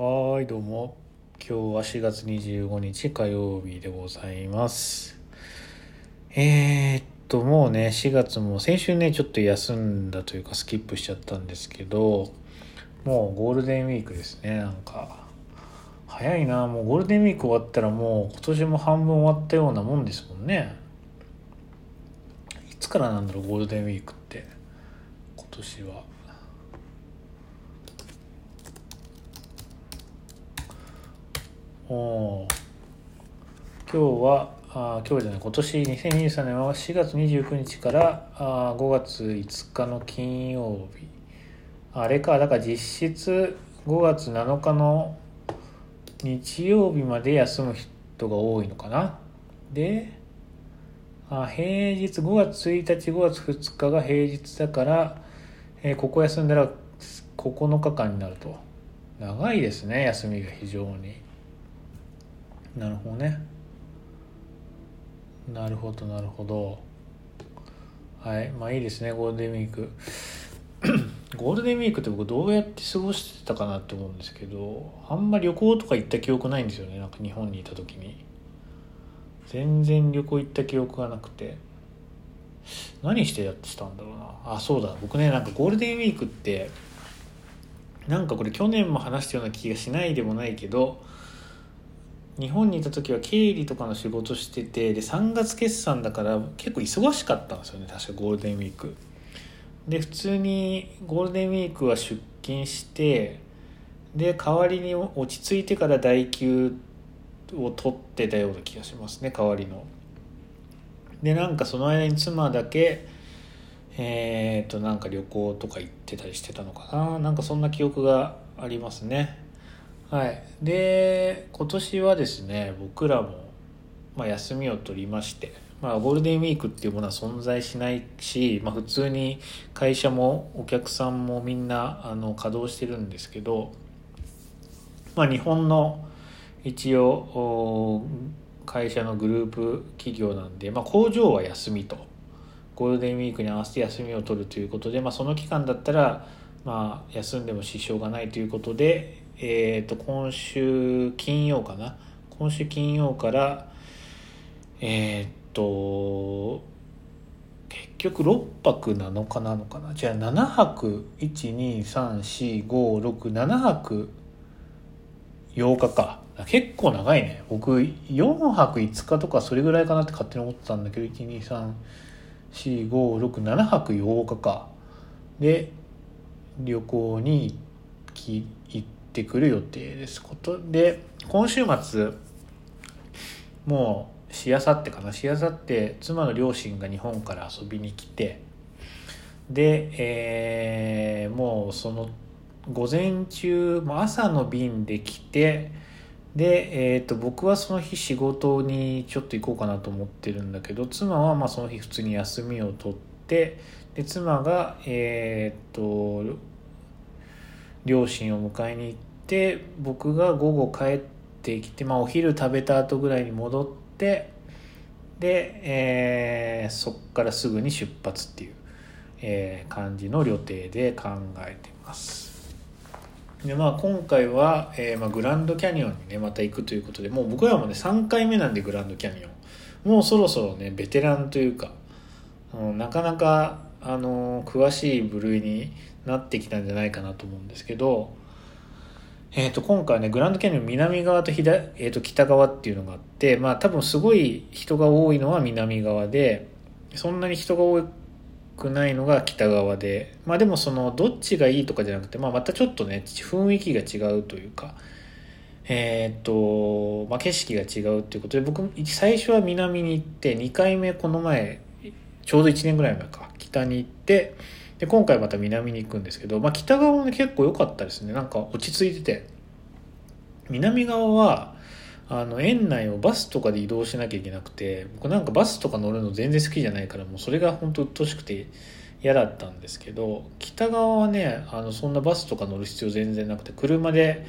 はいどうも。今日は4月25日火曜日でございます。えー、っともうね4月も先週ねちょっと休んだというかスキップしちゃったんですけどもうゴールデンウィークですね。なんか早いな。もうゴールデンウィーク終わったらもう今年も半分終わったようなもんですもんね。いつからなんだろうゴールデンウィークって。今年は。お今日はあ今日じゃない今年2023年は4月29日からあ5月5日の金曜日。あれかだから実質5月7日の日曜日まで休む人が多いのかな。であ平日5月1日5月2日が平日だから、えーここ休んだら9日間になると。長いですね休みが非常に。なるほどね。なるほどなるほど。はいまあいいですねゴールデンウィーク。ゴールデンウィークって僕どうやって過ごしてたかなって思うんですけどあんま旅行とか行った記憶ないんですよねなんか日本にいた時に。全然旅行行った記憶がなくて。何してやってたんだろうな。あそうだ僕ねなんかゴールデンウィークってなんかこれ去年も話したような気がしないでもないけど日本にいた時は経理とかの仕事しててで3月決算だから結構忙しかったんですよね。確かゴールデンウィーク。で普通にゴールデンウィークは出勤してで代わりに落ち着いてから代休を取ってたような気がしますね代わりの。でなんかその間に妻だけえー、となんか旅行とか行ってたりしてたのかな。なんかそんな記憶がありますね。はい。で今年はですね僕らも、まあ、休みを取りましてまあ、ゴールデンウィークっていうものは存在しないし、まあ、普通に会社もお客さんもみんなあの稼働してるんですけど、まあ、日本の一応お会社のグループ企業なんで、まあ、工場は休みとゴールデンウィークに合わせて休みを取るということで、まあ、その期間だったら、まあ、休んでも支障がないということで、えー、と今週金曜かな？今週金曜からえー、っと結局6泊7日なのかな？じゃあ7泊1234567泊8日か。結構長いね。僕4泊5日とかそれぐらいかなって勝手に思ってたんだけど1234567泊8日か。で旅行に行きってくる予定です。ことで今週末もうしあさってかな。しあさって妻の両親が日本から遊びに来てで、えーもうその午前中まあ朝の便で来てで、えー、と僕はその日仕事にちょっと行こうかなと思ってるんだけど妻はまあその日普通に休みを取ってで妻がえっ、と両親を迎えに行って僕が午後帰ってきて、まあ、お昼食べた後ぐらいに戻ってで、えーそっからすぐに出発っていう、えー感じの予定で考えてます。でまあ今回は、えーまあ、グランドキャニオンにねまた行くということでもう僕らもね3回目なんでグランドキャニオン。もうそろそろねベテランというか、うんなかなか、あのー詳しい部類になってきたんじゃないかなと思うんですけどえー、と今回ねグランドキャニオン南側と左、えー、と北側っていうのがあってまあ多分すごい人が多いのは南側でそんなに人が多くないのが北側でまあでもそのどっちがいいとかじゃなくて、まあ、またちょっとね雰囲気が違うというかえっ、と、まあ、景色が違うっていうことで僕最初は南に行って2回目この前ちょうど1年ぐらい前か北に行ってで今回また南に行くんですけど、まあ、北側もね結構良かったですね。なんか落ち着いてて。南側はあの園内をバスとかで移動しなきゃいけなくて僕なんかバスとか乗るの全然好きじゃないからもうそれが本当鬱陶しくて嫌だったんですけど北側はねあのそんなバスとか乗る必要全然なくて車で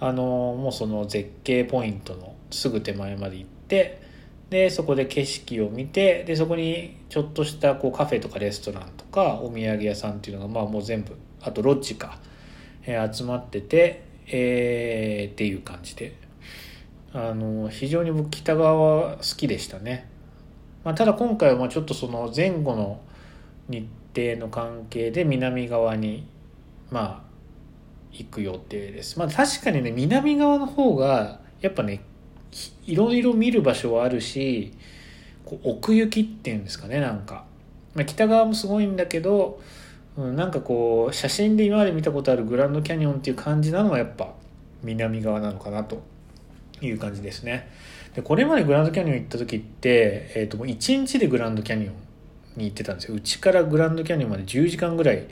あのもうその絶景ポイントのすぐ手前まで行ってでそこで景色を見てでそこにちょっとしたこうカフェとかレストランとかお土産屋さんっていうのがまあもう全部あとロッジか、えー集まってて、えーっていう感じで。あの非常に僕北側は好きでしたね、まあ、ただ今回はまちょっとその前後の日程の関係で南側にまあ行く予定です。まあ確かにね南側の方がやっぱねいろいろ見る場所はあるしこう奥行きっていうんですかねなんか、まあ、北側もすごいんだけど、うん、なんかこう写真で今まで見たことあるグランドキャニオンっていう感じなのはやっぱ南側なのかなと。いう感じですね。でこれまでグランドキャニオン行った時って、えー、ともう1日でグランドキャニオンに行ってたんですよ。うちからグランドキャニオンまで10時間ぐらい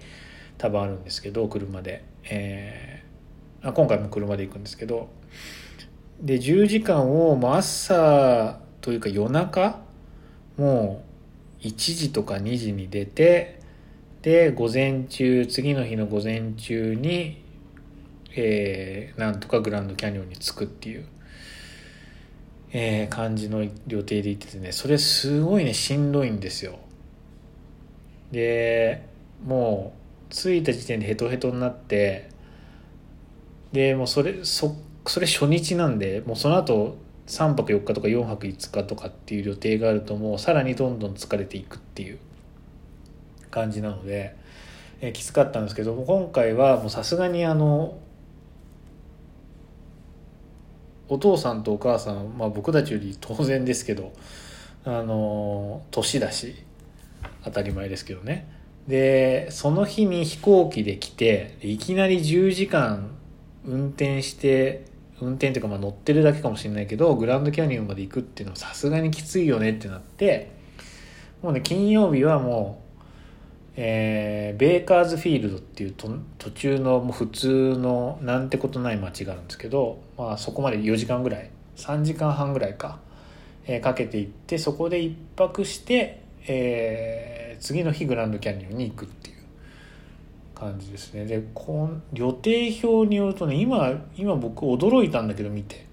多分あるんですけど車で、えー、あ今回も車で行くんですけど。で10時間をもう朝というか夜中もう1時とか2時に出てで午前中次の日の午前中に、えー、なんとかグランドキャニオンに着くっていう、えー、感じの予定で行っててねそれすごいねしんどいんですよ。でもう着いた時点でヘトヘトになってでもうそれそそれ初日なんでもうその後3泊4日とか4泊5日とかっていう予定があるともうさらにどんどん疲れていくっていう。感じなので、えー、きつかったんですけども今回はもうさすがにあのお父さんとお母さん、まあ、僕たちより当然ですけどあの年だし当たり前ですけどね。でその日に飛行機で来ていきなり10時間運転して運転というかまあ乗ってるだけかもしれないけどグランドキャニオンまで行くっていうのはさすがにきついよねってなってもうね金曜日はもう、えー、ベーカーズフィールドっていうと途中のもう普通のなんてことない街があるんですけど、まあ、そこまで4時間ぐらい3時間半ぐらいか、えー、かけて行ってそこで1泊して、えー、次の日グランドキャニオンに行くっていう。感じですね。でこ予定表によるとね今今僕驚いたんだけど見て。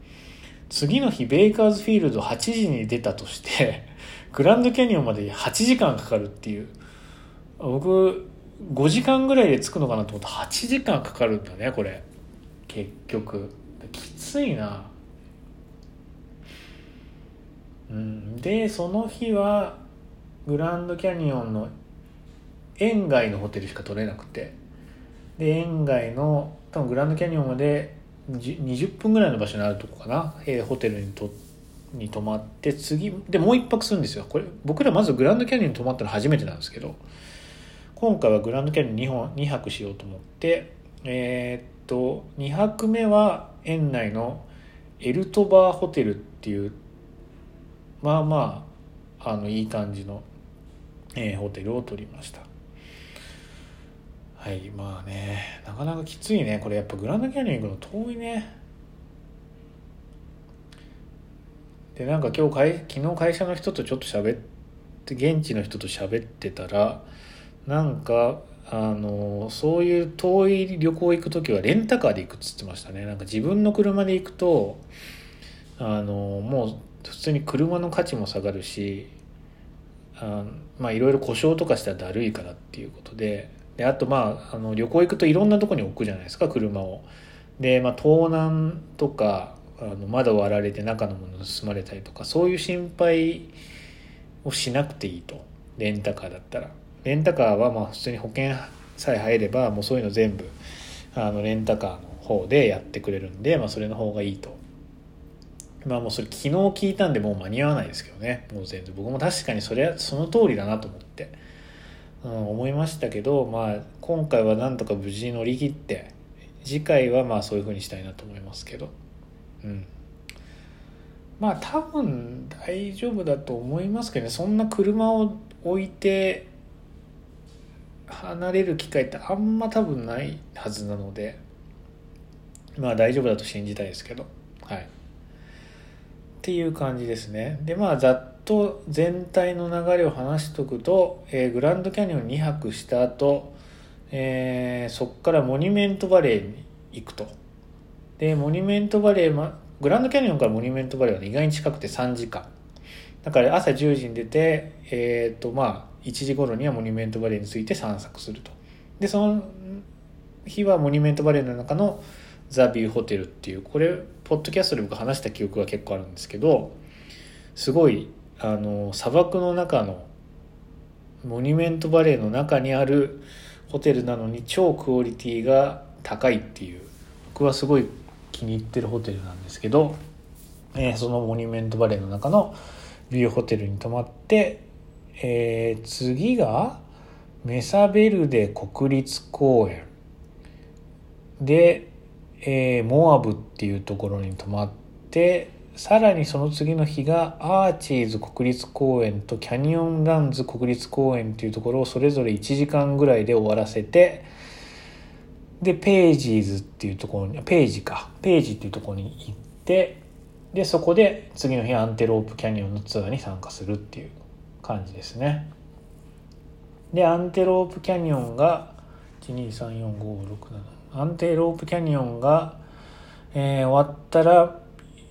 次の日ベイカーズフィールド8時に出たとして グランドキャニオンまで8時間かかるっていう。僕5時間ぐらいで着くのかなと思った。ら8時間かかるんだねこれ。結局。きついな。うん。でその日はグランドキャニオンの園外のホテルしか取れなくて。で園外の多分グランドキャニオンまで20分ぐらいの場所にあるとこかな、えー、ホテルにとに泊まって次でもう一泊するんですよ。これ僕らまずグランドキャニオンに泊まったの初めてなんですけど。今回はグランドキャニオン 2, 本2泊しようと思ってえー、っと2泊目は園内のエルトバーホテルっていうまあまああのいい感じの、えー、ホテルを取りました。はいまあねなかなかきついねこれやっぱグランドキャニオン行くの遠いね。でなんか今日かい昨日会社の人とちょっと喋って現地の人と喋ってたらなんかあのそういう遠い旅行行く時はレンタカーで行くっつってましたね。なんか自分の車で行くとあのもう普通に車の価値も下がるしあまあいろいろ故障とかしたらだるいからっていうことでであとまああの旅行行くといろんなとこに置くじゃないですか車を。で、まあ、盗難とかあの窓割られて中のもの盗まれたりとかそういう心配をしなくていいとレンタカーだったら。レンタカーはまあ普通に保険さえ入ればもうそういうの全部あのレンタカーの方でやってくれるんで、まあ、それの方がいいと。まあもうそれ昨日聞いたんでもう間に合わないですけどねもう全然僕も確かにそれはその通りだなと思って。うん、思いましたけど、まあ、今回はなんとか無事乗り切って次回はまあそういうふうにしたいなと思いますけど、うん、まあ多分大丈夫だと思いますけどね。そんな車を置いて離れる機会ってあんま多分ないはずなので。まあ大丈夫だと信じたいですけど。はい。っていう感じですね。でまあざっと全体の流れを話しとくと、えー、グランドキャニオン2泊した後、えー、そこからモニュメントバレーに行くと。でモニュメントバレー、ま、グランドキャニオンからモニュメントバレーは、ね、意外に近くて3時間。だから朝10時に出てえっ、ー、とまあ1時頃にはモニュメントバレーについて散策すると。でその日はモニュメントバレーの中のザ・ビューホテルっていうこれポッドキャストで僕話した記憶が結構あるんですけどすごいあの砂漠の中のモニュメントバレーの中にあるホテルなのに超クオリティが高いっていう僕はすごい気に入ってるホテルなんですけど、えー、そのモニュメントバレーの中のビューホテルに泊まって、えー、次がメサベルデ国立公園。で、えー、モアブっていうところに泊まってさらにその次の日がアーチーズ国立公園とキャニオンランズ国立公園っていうところをそれぞれ1時間ぐらいで終わらせてでページーズっていうところにページかページっていうところに行ってでそこで次の日アンテロープキャニオンのツアーに参加するっていう感じですね。でアンテロープキャニオンが1234567アンテロープキャニオンが、えー、終わったら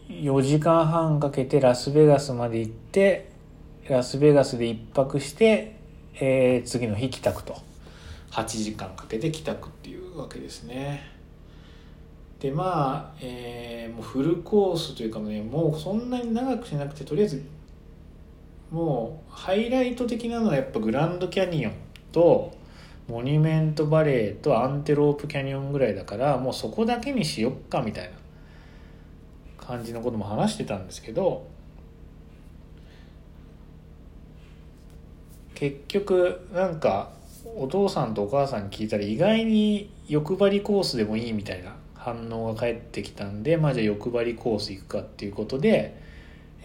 4時間半かけてラスベガスまで行ってラスベガスで1泊して、えー、次の日帰宅と。8時間かけて帰宅っていうわけですね。でまあ、えー、もうフルコースというかねもうそんなに長くしなくてとりあえずもうハイライト的なのはやっぱグランドキャニオンとモニュメントバレーとアンテロープキャニオンぐらいだからもうそこだけにしよっかみたいな。感じのことも話してたんですけど結局なんかお父さんとお母さんに聞いたら意外に欲張りコースでもいいみたいな反応が返ってきたんでまあじゃあ欲張りコース行くかっていうことで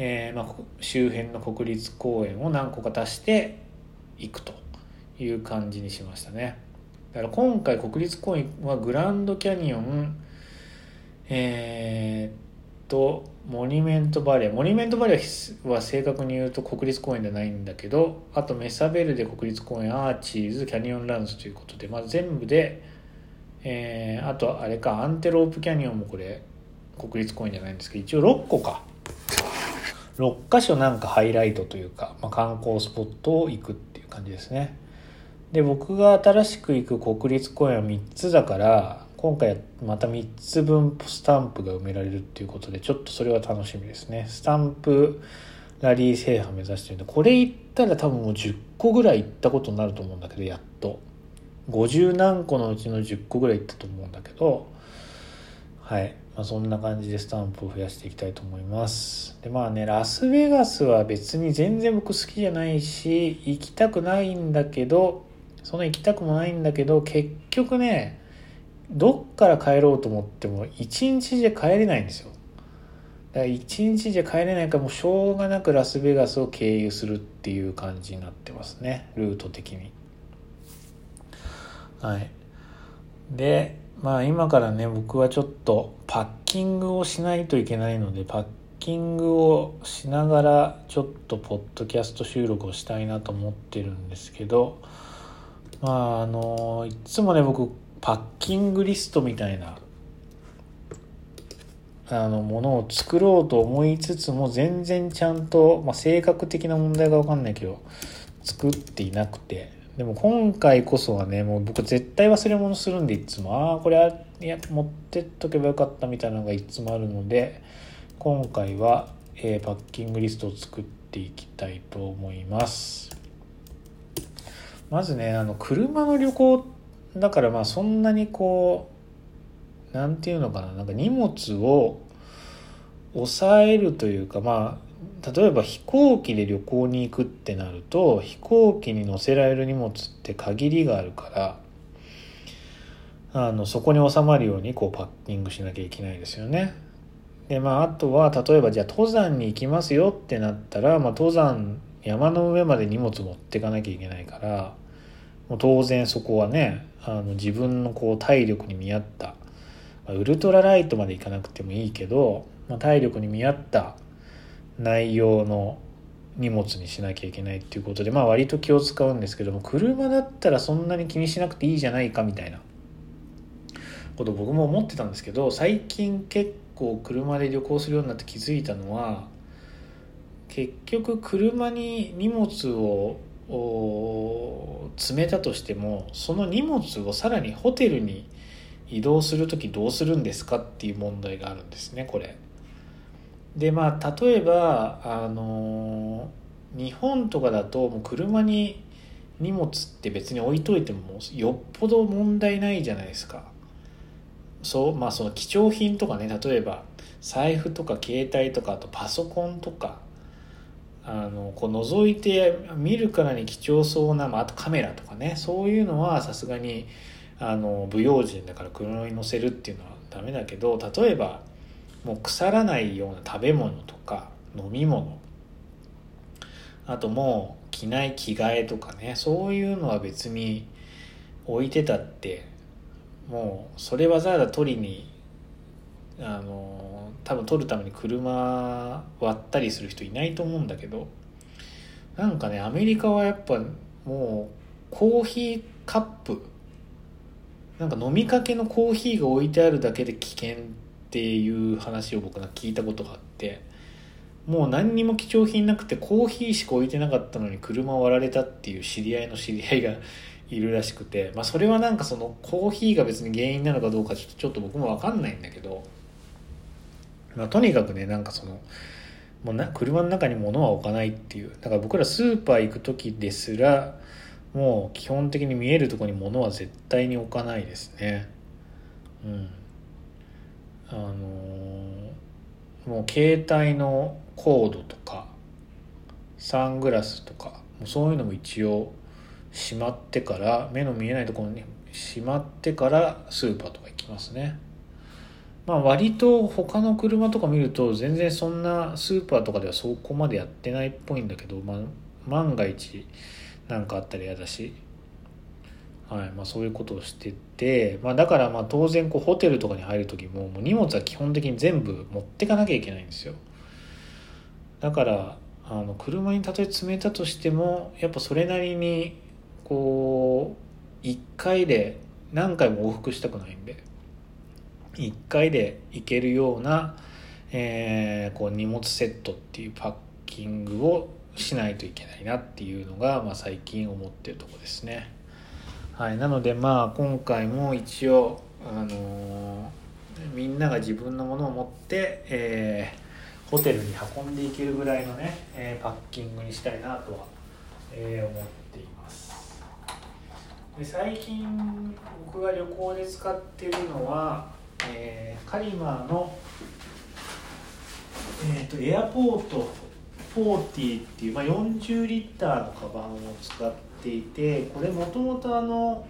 えー、まあ、周辺の国立公園を何個か足していくという感じにしましたね。だから今回国立公園はグランドキャニオンえー、とモニュメントバレー。モニュメントバレーは正確に言うと国立公園ではないんだけどあとメサベルデ国立公園アーチーズキャニオンランズということで、まあ、全部で、えー、あとあれかアンテロープキャニオンもこれ国立公園じゃないんですけど一応6個か。6箇所なんかハイライトというか、まあ、観光スポットを行くっていう感じですね。で僕が新しく行く国立公園は3つだから今回また3つ分スタンプが埋められるっていうことでちょっとそれは楽しみですね。スタンプラリー制覇目指してるんでこれ行ったら多分もう10個ぐらい行ったことになると思うんだけどやっと。50何個のうちの10個ぐらい行ったと思うんだけどはい。まあ、そんな感じでスタンプを増やしていきたいと思います。でまあねラスベガスは別に全然僕好きじゃないし行きたくないんだけどそんな行きたくもないんだけど結局ねどっから帰ろうと思っても1日じゃ帰れないんですよ。だから1日じゃ帰れないからもうしょうがなくラスベガスを経由するっていう感じになってますね。ルート的に。はい。でまあ今からね僕はちょっとパッキングをしないといけないのでパッキングをしながらちょっとポッドキャスト収録をしたいなと思ってるんですけどまああのいつもね僕パッキングリストみたいなあのものを作ろうと思いつつも全然ちゃんと、まあ、性格的な問題が分かんないけど作っていなくてでも今回こそはね、もう僕絶対忘れ物するんでいつも、ああ、これいや持ってっとけばよかったみたいなのがいつもあるので、今回は、えー、パッキングリストを作っていきたいと思います。まずね、あの、車の旅行ってだからまあそんなにこう、なんていうのかな、なんか荷物を抑えるというか、まあ、例えば飛行機で旅行に行くってなると飛行機に乗せられる荷物って限りがあるからあのそこに収まるようにこうパッキングしなきゃいけないですよね。でまああとは例えばじゃあ登山に行きますよってなったら、まあ、登山山の上まで荷物持ってかなきゃいけないからもう当然そこはねあの自分のこう体力に見合った、ま、ウルトラライトまで行かなくてもいいけど、まあ、体力に見合った内容の荷物にしなきゃいけないっていうことでまあ割と気を使うんですけども車だったらそんなに気にしなくていいじゃないかみたいなこと僕も思ってたんですけど最近結構車で旅行するようになって気づいたのは結局車に荷物を詰めたとしてもその荷物をさらにホテルに移動する時どうするんですかっていう問題があるんですねこれ。でまあ例えばあの日本とかだともう車に荷物って別に置いといてもよっぽど問題ないじゃないですか。そうまあその貴重品とかね例えば財布とか携帯とかあとパソコンとかあのこう覗いて見るからに貴重そうな、まあ、あとカメラとかねそういうのはさすがにあの不用心だから車に乗せるっていうのはダメだけど例えばもう腐らないような食べ物とか飲み物。あともう着ない着替えとかねそういうのは別に置いてたってもうそれわざわざ取りにあの多分取るために車割ったりする人いないと思うんだけどなんかねアメリカはやっぱもうコーヒーカップなんか飲みかけのコーヒーが置いてあるだけで危険っていう話を僕が聞いたことがあってもう何にも貴重品なくてコーヒーしか置いてなかったのに車割られたっていう知り合いの知り合いがいるらしくて、まあ、それはなんかそのコーヒーが別に原因なのかどうかちょっとちょっと僕も分かんないんだけど、まあ、とにかくねなんかそのもうな車の中に物は置かないっていう。だから僕らスーパー行く時ですらもう基本的に見えるとこに物は絶対に置かないですね。うん。あのー、もう携帯のコードとかサングラスとかもうそういうのも一応しまってから目の見えないところにしまってからスーパーとか行きますね。まあ割と他の車とか見ると全然そんなスーパーとかではそこまでやってないっぽいんだけど、まあ、万が一何かあったら嫌だし、はいまあ、そういうことをしてて、まあ、だからまあ当然こうホテルとかに入る時ももう荷物は基本的に全部持ってかなきゃいけないんですよ。だからあの車にたとえ詰めたとしてもやっぱそれなりにこう1回で何回も往復したくないんで。1回で行けるような、えー、こう荷物セットっていうパッキングをしないといけないなっていうのが、まあ、最近思ってるとこですね。はい、なのでまあ今回も一応、あのー、みんなが自分のものを持って、えー、ホテルに運んでいけるぐらいのね、えー、パッキングにしたいなとは、え思っています。で最近僕が旅行で使ってるのは、えカリマーの、えーと、とエアポート40っていう、まあ、40リッターのカバンを使っていてこれもともとあの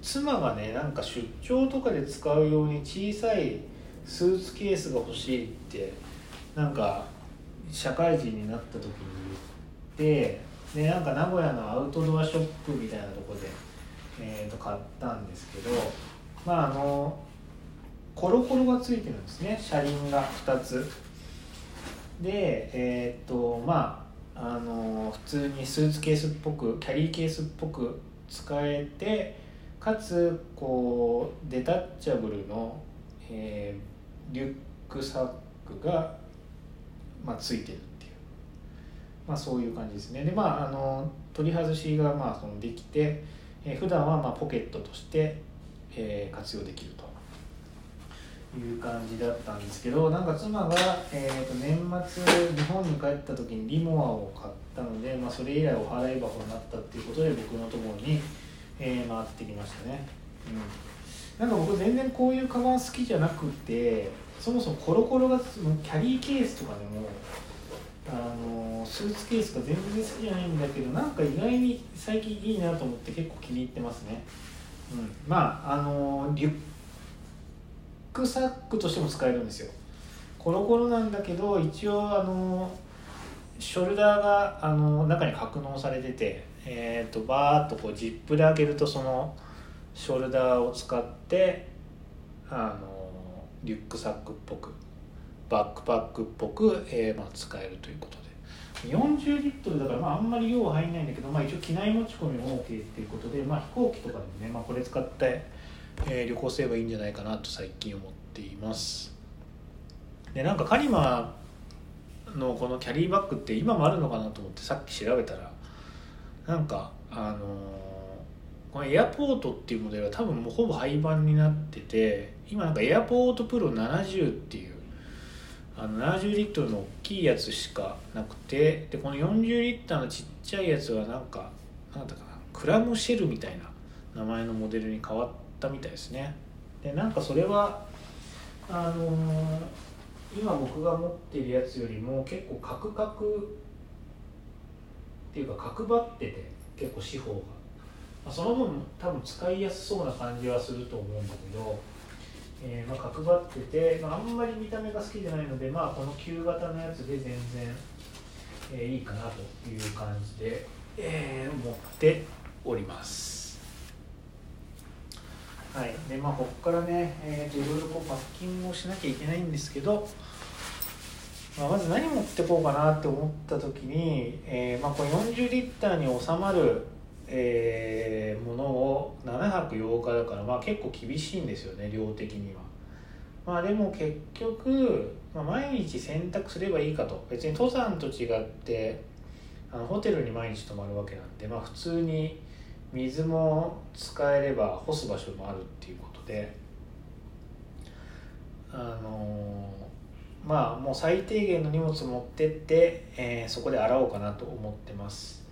妻がねなんか出張とかで使うように小さいスーツケースが欲しいってなんか社会人になった時に言ってでなんか名古屋のアウトドアショップみたいなとこで、えー、と買ったんですけどまああのコロコロがついてるんですね。車輪が2つ。でえー、っとまああの普通にスーツケースっぽくキャリーケースっぽく使えてかつこうデタッチャブルの、えー、リュックサックが、まあ、ついてるっていう、まあ、そういう感じですね。でまああの取り外しがまあそのできて、えー、普段はまあポケットとして、えー、活用できると。いう感じだったんですけどなんか妻が、えー、と年末日本に帰った時にリモアを買ったので、まあ、それ以来お払い箱になったっていうことで僕のところに、えー、回ってきましたね、うん、なんか僕全然こういうカバン好きじゃなくてそもそもコロコロがキャリーケースとかでもあのスーツケースが全然好きじゃないんだけどなんか意外に最近いいなと思って結構気に入ってますね、うん、まああのリュックサックとしても使えるんですよ。コロコロなんだけど一応あのショルダーがあの中に格納されてて、えーと、バーッとこうジップで開けるとそのショルダーを使ってあのリュックサックっぽくバックパックっぽく、えーまあ、使えるということで。40リットルだから、まあ、あんまり量入んないんだけど、まあ、一応機内持ち込みも OK っていうことで、まあ、飛行機とかでもね、まあ、これ使ってえー、旅行すればいいんじゃないかなと最近思っています。でなんかカリマのこのキャリーバッグって今もあるのかなと思ってさっき調べたらなんかあのこのエアポートっていうモデルは多分もうほぼ廃盤になってて今なんかエアポートプロ70っていうあの70リットルの大きいやつしかなくてでこの40リッターのちっちゃいやつはなんかなんだかなクラムシェルみたいな名前のモデルに変わったみたいですね。でなんかそれはあのー今僕が持ってるやつよりも結構カクカクっていうか角張ってて結構四方が、まあ、その分多分使いやすそうな感じはすると思うんだけど、えー、まあ角張ってて、まあ、あんまり見た目が好きじゃないのでまあこの旧型のやつで全然、えー、いいかなという感じで、えー、持っております。はいでまあ、ここからね、えーと、いろいろこうパッキングをしなきゃいけないんですけど、まあ、まず何持ってこうかなって思った時に、えーまあ、これ40リッターに収まる、えー、ものを7泊8日だから、まあ、結構厳しいんですよね量的には。まあでも結局、まあ、毎日洗濯すればいいかと別に登山と違ってあのホテルに毎日泊まるわけなんで、まあ、普通に水も使えれば干す場所もあるっていうことであのまあもう最低限の荷物持ってって、えー、そこで洗おうかなと思ってます。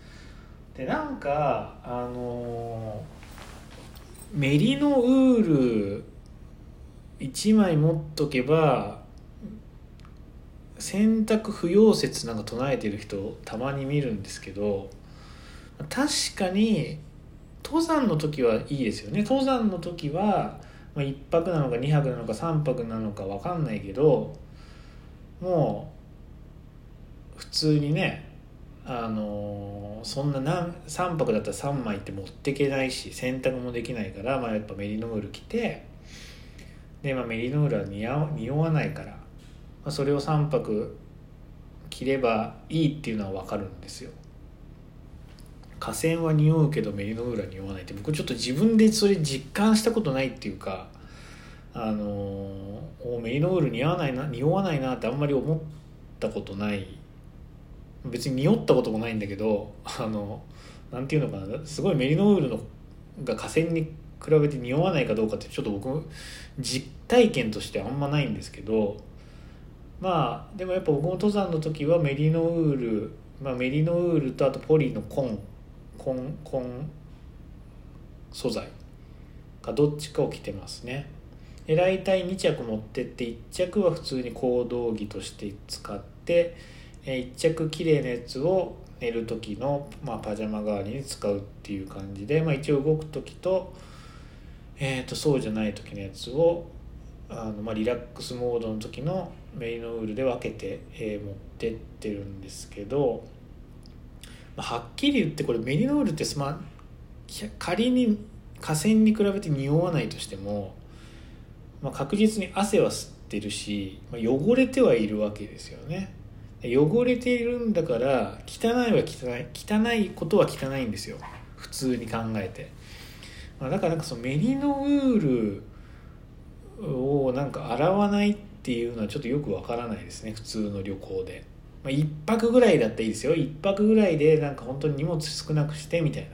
でなんかあのメリノウール1枚持っとけば洗濯不要説なんか唱えてる人たまに見るんですけど確かに登山の時はいいですよね登山の時は、まあ、1泊なのか2泊なのか3泊なのか分かんないけどもう普通にねあの、そんな何3泊だったら3枚って持ってけないし洗濯もできないから、まあ、やっぱメリノール着てで、まあ、メリノールは似合匂わないから、まあ、それを3泊着ればいいっていうのは分かるんですよ。河川は匂うけどメリノールは匂わないって僕ちょっと自分でそれ実感したことないっていうかあのおメリノール似合わないな匂わないなってあんまり思ったことない。別に匂ったこともないんだけどあのなんていうのかなすごいメリノウールのが河川に比べて匂わないかどうかってちょっと僕実体験としてあんまないんですけどまあでもやっぱ僕も登山の時はメリノウール、まあ、メリノウールとあとポリの紺紺紺素材かどっちかを着てますね。で大体2着持ってって1着は普通に行動着として使って1着綺麗なやつを寝る時の、まあ、パジャマ代わりに使うっていう感じで、まあ、一応動く時と,、えー、とそうじゃない時のやつをあの、まあ、リラックスモードの時のメインのウールで分けて、えー、持ってってるんですけどはっきり言ってこれメリノールって、ま、仮に河川に比べて匂わないとしても、まあ、確実に汗は吸ってるし、まあ、汚れてはいるわけですよね。汚れているんだから汚いは汚い汚いことは汚いんですよ。普通に考えて、まあ、だからなんかそのメリノウールをなんか洗わないっていうのはちょっとよくわからないですね。普通の旅行で。まあ、1泊ぐらいだったらいいですよ。1泊ぐらいでなんか本当に荷物少なくしてみたいな。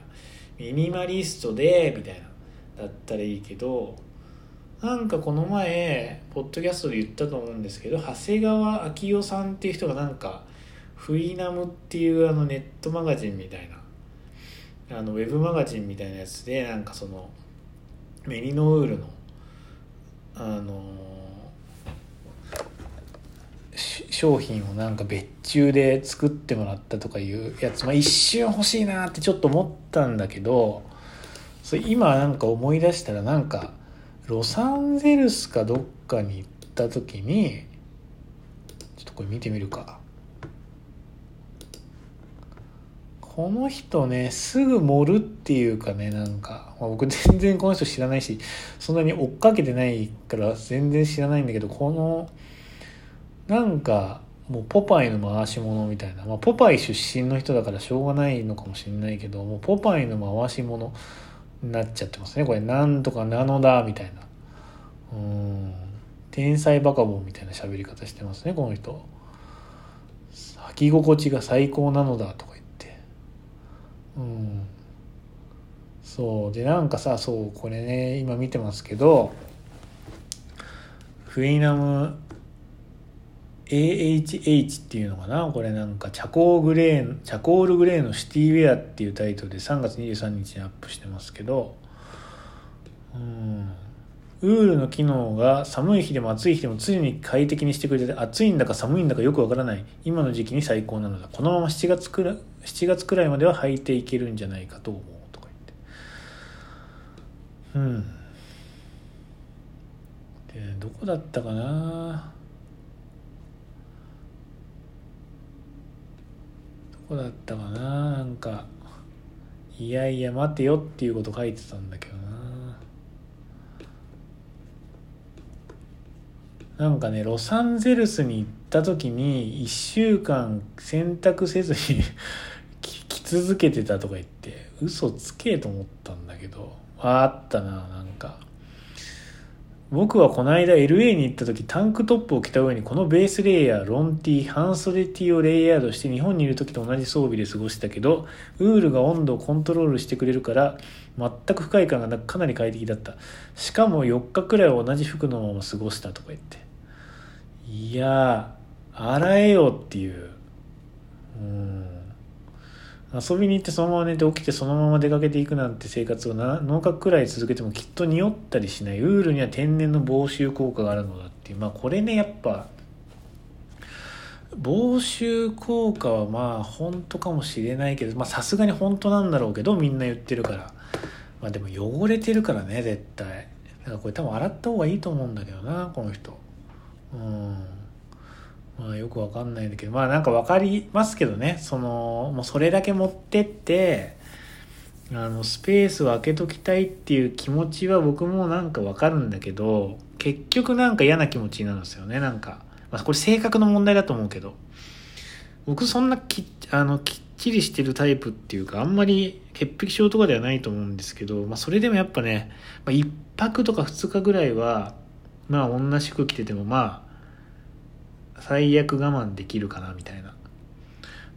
ミニマリストでみたいな。だったらいいけどなんかこの前ポッドキャストで言ったと思うんですけど長谷川昭夫さんっていう人がなんかフイナムっていうあのネットマガジンみたいなあのウェブマガジンみたいなやつでなんかそのメリノウールのあの商品をなんか別注で作ってもらったとかいうやつ、まあ、一瞬欲しいなってちょっと思ったんだけどそれ今なんか思い出したらなんかロサンゼルスかどっかに行った時にちょっとこれ見てみるか。この人ねすぐ盛るっていうかねなんか、まあ、僕全然この人知らないしそんなに追っかけてないから全然知らないんだけどこのなんかもうポパイの回し物みたいな、まあ、ポパイ出身の人だからしょうがないのかもしれないけどもうポパイの回し物になっちゃってますね。これなんとかなのだみたいな。うん。天才バカボンみたいな喋り方してますねこの人。履き心地が最高なのだとか言って。うん。そう。でなんかさそうこれね今見てますけどフェイナム AHH っていうのかな？これなんかチャコーグレーチャコールグレーのシティウェアっていうタイトルで3月23日にアップしてますけどうん。ウールの機能が寒い日でも暑い日でも常に快適にしてくれて暑いんだか寒いんだかよくわからない。今の時期に最高なのだ。このまま7月くら7月くらいまでは履いていけるんじゃないかと思うとか言って。うん。でどこだったかな？こだったかな。なんかいやいや待てよっていうこと書いてたんだけどな。なんかねロサンゼルスに行った時に1週間洗濯せずに 着続けてたとか言って嘘つけと思ったんだけどあったななんか。僕はこの間 LA に行った時タンクトップを着た上にこのベースレイヤーロンティー半袖ティーをレイヤードして日本にいる時と同じ装備で過ごしたけどウールが温度をコントロールしてくれるから全く不快感がなくかなり快適だった。しかも4日くらいは同じ服のまま過ごしたとか言って。いやー洗えよっていう。うん。遊びに行ってそのまま寝て起きてそのまま出かけていくなんて生活を7日くらい続けてもきっと匂ったりしない。ウールには天然の防臭効果があるのだっていう。まあこれねやっぱ防臭効果はまあ本当かもしれないけどまあさすがに本当なんだろうけどみんな言ってるから。まあでも汚れてるからね絶対。だからこれ多分洗った方がいいと思うんだけどなこの人。うん。まあよくわかんないんだけどまあなんかわかりますけどね。そのもうそれだけ持ってってあのスペースを空けときたいっていう気持ちは僕もなんかわかるんだけど結局なんか嫌な気持ちなんですよねなんか、まあ、これ性格の問題だと思うけど。僕そんなきあのきっちりしてるタイプっていうかあんまり潔癖症とかではないと思うんですけど、まあ、それでもやっぱね、まあ、1泊とか2日ぐらいはまあ同じ服着ててもまあ最悪我慢できるかなみたいな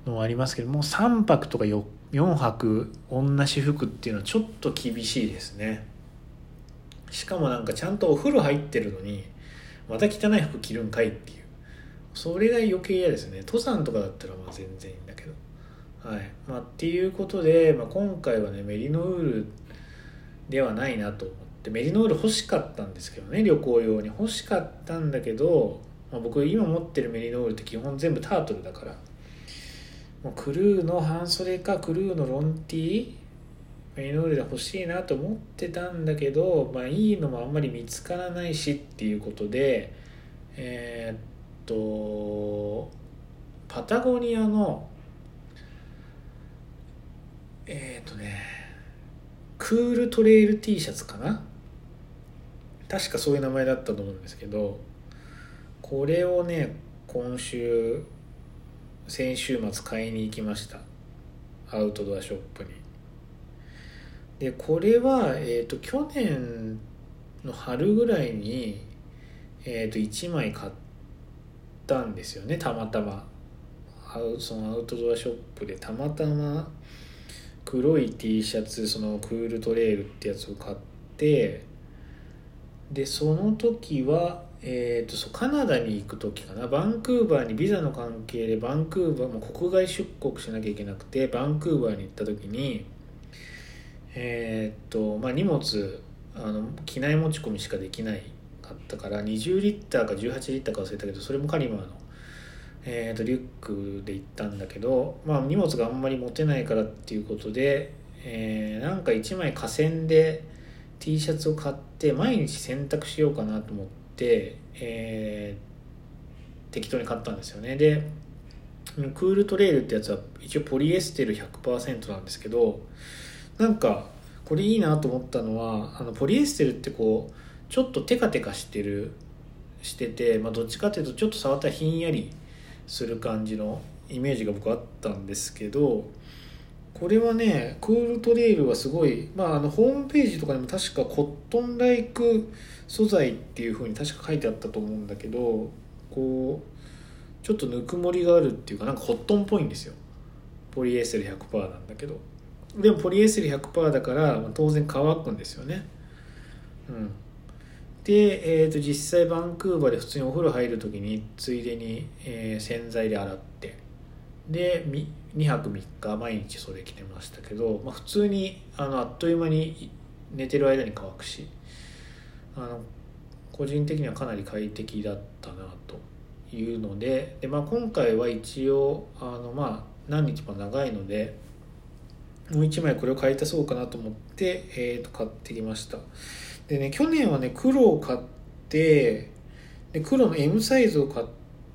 のはありますけどもう3泊とか 4, 4泊同じ服っていうのはちょっと厳しいですね。しかもなんかちゃんとお風呂入ってるのにまた汚い服着るんかいっていう。それが余計嫌ですね。登山とかだったらまあ全然いいんだけど。はい。まあっていうことで、まあ、今回はねメリノウールではないなと思ってメリノール欲しかったんですけどね旅行用に。欲しかったんだけど、まあ、僕今持ってるメリノールって基本全部タートルだから。もうクルーの半袖かクルーのロンティーメリノールで欲しいなと思ってたんだけど、まあ、いいのもあんまり見つからないしっていうことでえー、っとパタゴニアのえー、っとねクールトレイル T シャツかな。確かそういう名前だったと思うんですけど。これをね今週先週末買いに行きました。アウトドアショップに。でこれは、えーと、去年の春ぐらいに、えーと、1枚買ったんですよね。たまたま。そのアウトドアショップでたまたま黒い T シャツそのクールトレイルってやつを買ってでその時は、えーと、そうカナダに行く時かな。バンクーバーにビザの関係でバンクーバーも国外出国しなきゃいけなくてバンクーバーに行った時にえっ、ー、とまあ荷物あの機内持ち込みしかできないかったから20リッターか18リッターか忘れたけどそれもカリマーの、えーと、リュックで行ったんだけど、まあ、荷物があんまり持てないからっていうことで、えー、なんか1枚河川で T シャツを買って毎日洗濯しようかなと思って、えー、適当に買ったんですよね。でクールトレイルってやつは一応ポリエステル100%なんですけどなんかこれいいなと思ったのはあのポリエステルってこうちょっとテカテカしてるしてて、まあ、どっちかっていうとちょっと触ったらひんやりする感じのイメージが僕あったんですけどこれはねクールトレイルはすごい、まあ、あのホームページとかにも確かコットンライク素材っていうふうに確か書いてあったと思うんだけどこうちょっとぬくもりがあるっていうかなんかコットンっぽいんですよ。ポリエステル100%なんだけど。でもポリエステル100%だから当然乾くんですよね。うん。で、えー、と実際バンクーバーで普通にお風呂入る時についでに、えー洗剤で洗って。で2泊3日毎日それ着てましたけど、まあ、普通にあのあっという間に寝てる間に乾くし。あの個人的にはかなり快適だったなというのでで、まあ、今回は一応あの、まあ、何日も長いのでもう1枚これを買い足そうかなと思って、えー、と買ってきました。でね去年はね黒を買ってで黒の M サイズを買っ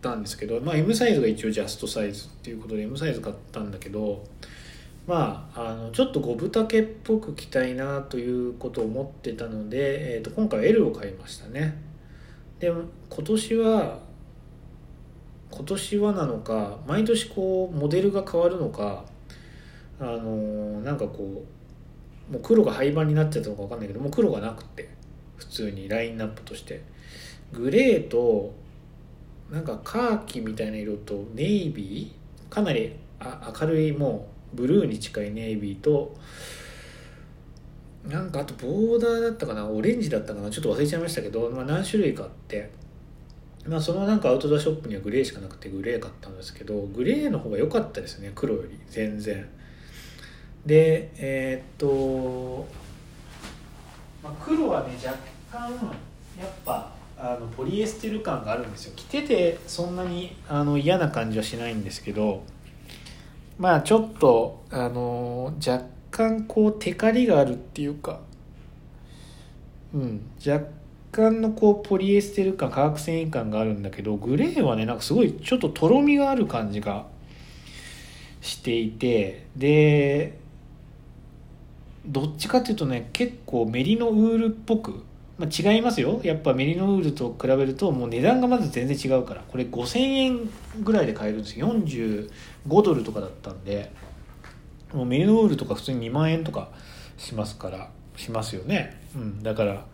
たんですけど、まあ、M サイズが一応ジャストサイズっていうことで M サイズ買ったんだけどまああのちょっと五分丈っぽく着たいなということを思ってたので、えー、と今回 L を買いましたね。で今年は今年はなのか毎年こうモデルが変わるのかあのなんかこうもう黒が廃盤になっちゃったのか分かんないけどもう黒がなくて普通にラインナップとして。グレーとなんかカーキみたいな色とネイビーかなりあ明るいもうブルーに近いネイビーとなんかあとボーダーだったかなオレンジだったかなちょっと忘れちゃいましたけど、まあ、何種類かあってまあ、そのなんかアウトドアショップにはグレーしかなくてグレー買ったんですけどグレーの方が良かったですね黒より全然。でえーっと、まあ、黒はね若干やっぱあのポリエステル感があるんですよ。着ててそんなにあの嫌な感じはしないんですけどまあちょっとあの若干こうテカリがあるっていうかうん若干のこうポリエステル感化学繊維感があるんだけどグレーはねなんかすごいちょっととろみがある感じがしていてでどっちかっていうとね結構メリノウールっぽく、まあ、違いますよ。やっぱメリノウールと比べるともう値段がまず全然違うからこれ5000円ぐらいで買えるんですよ。40 5ドルとかだったんでもうメリノウールとか普通に2万円とかしますからしますよね、うん、だから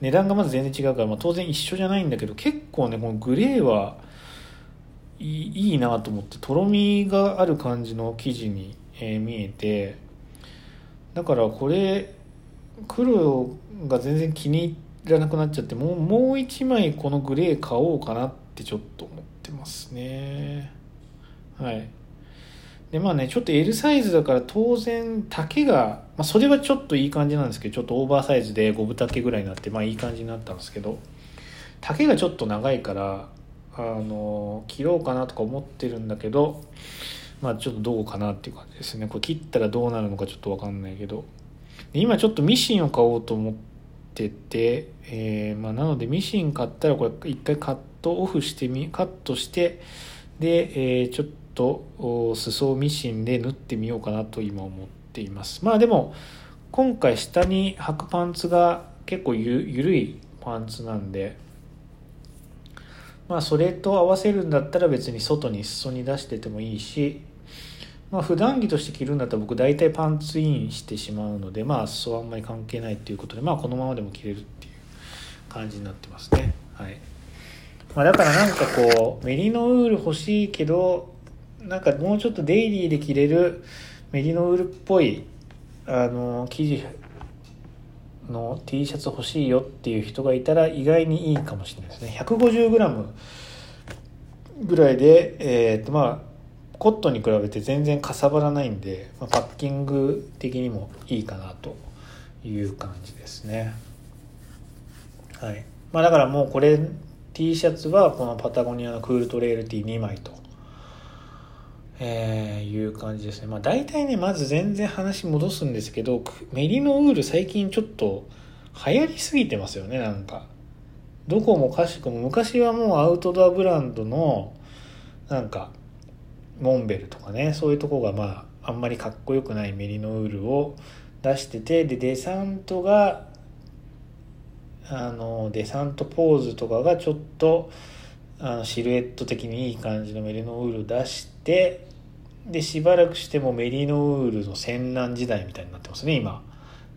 値段がまず全然違うから、まあ、当然一緒じゃないんだけど結構ねこのグレーはいいなと思ってとろみがある感じの生地に、えー見えてだからこれ黒が全然気に入らなくなっちゃってもうもう一枚このグレー買おうかなってちょっと思ってますね。はい。でまあねちょっと L サイズだから当然丈が、まあ、それはちょっといい感じなんですけどちょっとオーバーサイズで5分丈ぐらいになってまあいい感じになったんですけど丈がちょっと長いからあの切ろうかなとか思ってるんだけどまあちょっとどうかなっていう感じですね。これ切ったらどうなるのかちょっと分かんないけど。今ちょっとミシンを買おうと思ってて、えーまあ、なのでミシン買ったらこれ一回カットオフしてみカットしてで、えーちょっとお裾をミシンで縫ってみようかなと今思っています。まあでも今回下に履くパンツが結構ゆゆるいパンツなんでまあそれと合わせるんだったら別に外に裾に出しててもいいしまあ普段着として着るんだったら僕大体パンツインしてしまうのでまあ裾はあんまり関係ないっていうことでまあこのままでも着れるっていう感じになってますね。はい、まあ、だからなんかこうメリノウール欲しいけどなんかもうちょっとデイリーで着れるメリノウールっぽいあの生地の T シャツ欲しいよっていう人がいたら意外にいいかもしれないですね。150g ぐらいでえっ、とまあコットンに比べて全然かさばらないんで、まあ、パッキング的にもいいかなという感じですね。はい。まあだからもうこれ T シャツはこのパタゴニアのクールトレイル T2 枚とえー、いう感じですね。まあ大体ね、まず全然話戻すんですけど、メリノウール最近ちょっと流行りすぎてますよね、なんか。どこもかしこも、昔はもうアウトドアブランドの、なんか、モンベルとかね、そういうとこがまあ、あんまりかっこよくないメリノウールを出してて、で、デサントが、あの、デサントポーズとかがちょっと、あのシルエット的にいい感じのメリノウールを出してでしばらくしてもメリノウールの戦乱時代みたいになってますね今。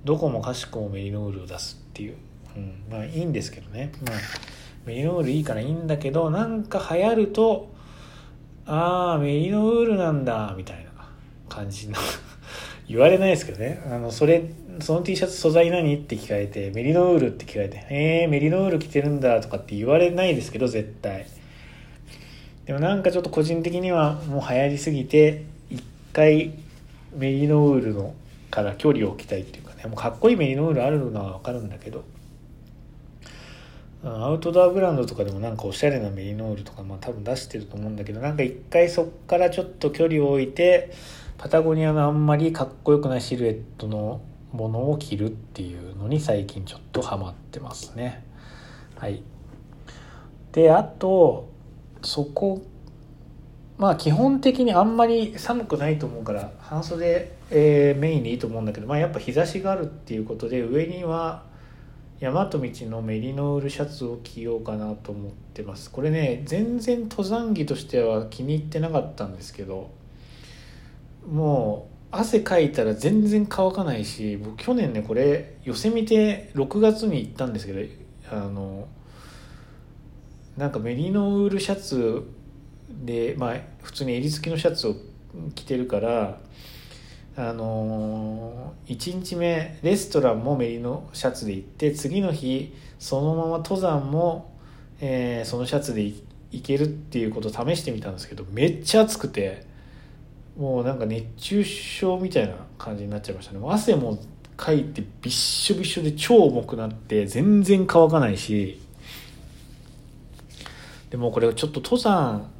どこもかしこもメリノウールを出すっていう、うん、まあいいんですけどね、まあ、メリノウールいいからいいんだけどなんか流行るとああメリノウールなんだみたいな感じの。言われないですけどね。あのそれその T シャツ素材何って聞かれてメリノウールって聞かれてえー、メリノウール着てるんだとかって言われないですけど絶対。でもなんかちょっと個人的にはもう流行りすぎて一回メリノウールのから距離を置きたいっていうかねもうかっこいいメリノールあるのは分かるんだけどアウトドアブランドとかでもなんかおしゃれなメリノールとかまあ多分出してると思うんだけどなんか一回そっからちょっと距離を置いてパタゴニアのあんまりかっこよくないシルエットのものを着るっていうのに最近ちょっとハマってますね。はい。であとそこまあ基本的にあんまり寒くないと思うから半袖、えー、メインでいいと思うんだけどまあやっぱ日差しがあるっていうことで上には大和道のメリノールシャツを着ようかなと思ってます。これね全然登山着としては気に入ってなかったんですけどもう汗かいたら全然乾かないし僕去年ねこれ寄せ見て6月に行ったんですけどあのなんかメリノウールシャツでまあ普通に襟付きのシャツを着てるからあのー、1日目レストランもメリノシャツで行って次の日そのまま登山も、えー、そのシャツで行けるっていうことを試してみたんですけどめっちゃ暑くてもうなんか熱中症みたいな感じになっちゃいましたね。汗もかいてびっしょびしょで超重くなって全然乾かないしでもこれちょっと登山